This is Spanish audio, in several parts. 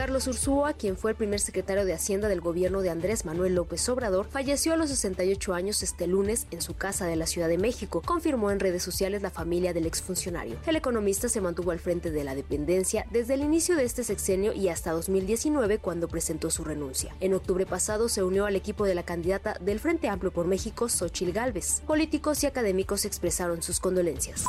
Carlos Ursúa, quien fue el primer secretario de Hacienda del gobierno de Andrés Manuel López Obrador, falleció a los 68 años este lunes en su casa de la Ciudad de México, confirmó en redes sociales la familia del exfuncionario. El economista se mantuvo al frente de la dependencia desde el inicio de este sexenio y hasta 2019 cuando presentó su renuncia. En octubre pasado se unió al equipo de la candidata del Frente Amplio por México, Xochil Gálvez. Políticos y académicos expresaron sus condolencias.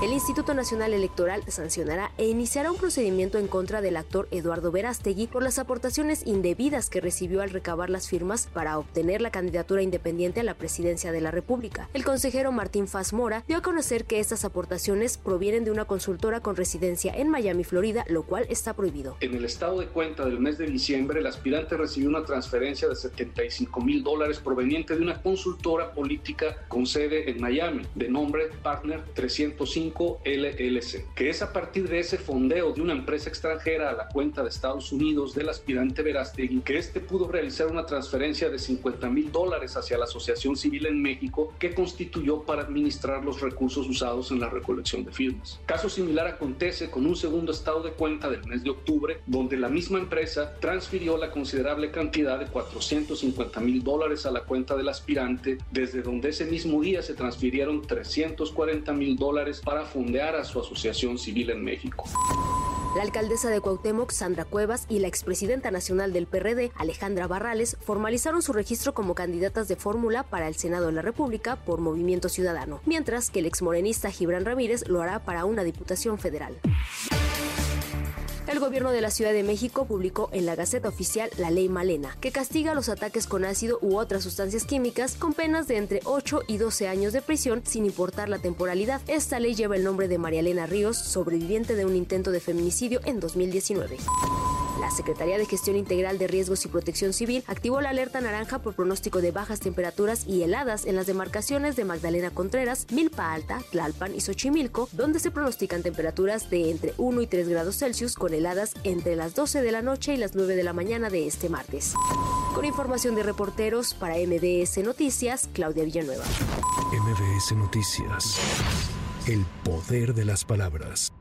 El Instituto Nacional Electoral sancionará e iniciará un procedimiento en contra del actor Eduardo Vera por las aportaciones indebidas que recibió al recabar las firmas para obtener la candidatura independiente a la presidencia de la República. El consejero Martín Faz Mora dio a conocer que estas aportaciones provienen de una consultora con residencia en Miami, Florida, lo cual está prohibido. En el estado de cuenta del mes de diciembre, el aspirante recibió una transferencia de 75 mil dólares proveniente de una consultora política con sede en Miami, de nombre Partner 305 LLC, que es a partir de ese fondeo de una empresa extranjera a la cuenta de Estados Unidos del aspirante Verástegui que este pudo realizar una transferencia de 50 mil dólares hacia la Asociación Civil en México que constituyó para administrar los recursos usados en la recolección de firmas. Caso similar acontece con un segundo estado de cuenta del mes de octubre, donde la misma empresa transfirió la considerable cantidad de 450 mil dólares a la cuenta del aspirante, desde donde ese mismo día se transfirieron 340 mil dólares para fondear a su Asociación Civil en México. La alcaldesa de Cuauhtémoc, Sandra Cuevas, y la expresidenta nacional del PRD, Alejandra Barrales, formalizaron su registro como candidatas de fórmula para el Senado de la República por Movimiento Ciudadano, mientras que el exmorenista Gibran Ramírez lo hará para una diputación federal. Gobierno de la Ciudad de México publicó en la Gaceta Oficial la Ley Malena, que castiga los ataques con ácido u otras sustancias químicas con penas de entre 8 y 12 años de prisión sin importar la temporalidad. Esta ley lleva el nombre de María Elena Ríos, sobreviviente de un intento de feminicidio en 2019. La Secretaría de Gestión Integral de Riesgos y Protección Civil activó la alerta naranja por pronóstico de bajas temperaturas y heladas en las demarcaciones de Magdalena Contreras, Milpa Alta, Tlalpan y Xochimilco, donde se pronostican temperaturas de entre 1 y 3 grados Celsius con heladas entre las 12 de la noche y las 9 de la mañana de este martes. Con información de reporteros para MBS Noticias, Claudia Villanueva. MBS Noticias. El poder de las palabras.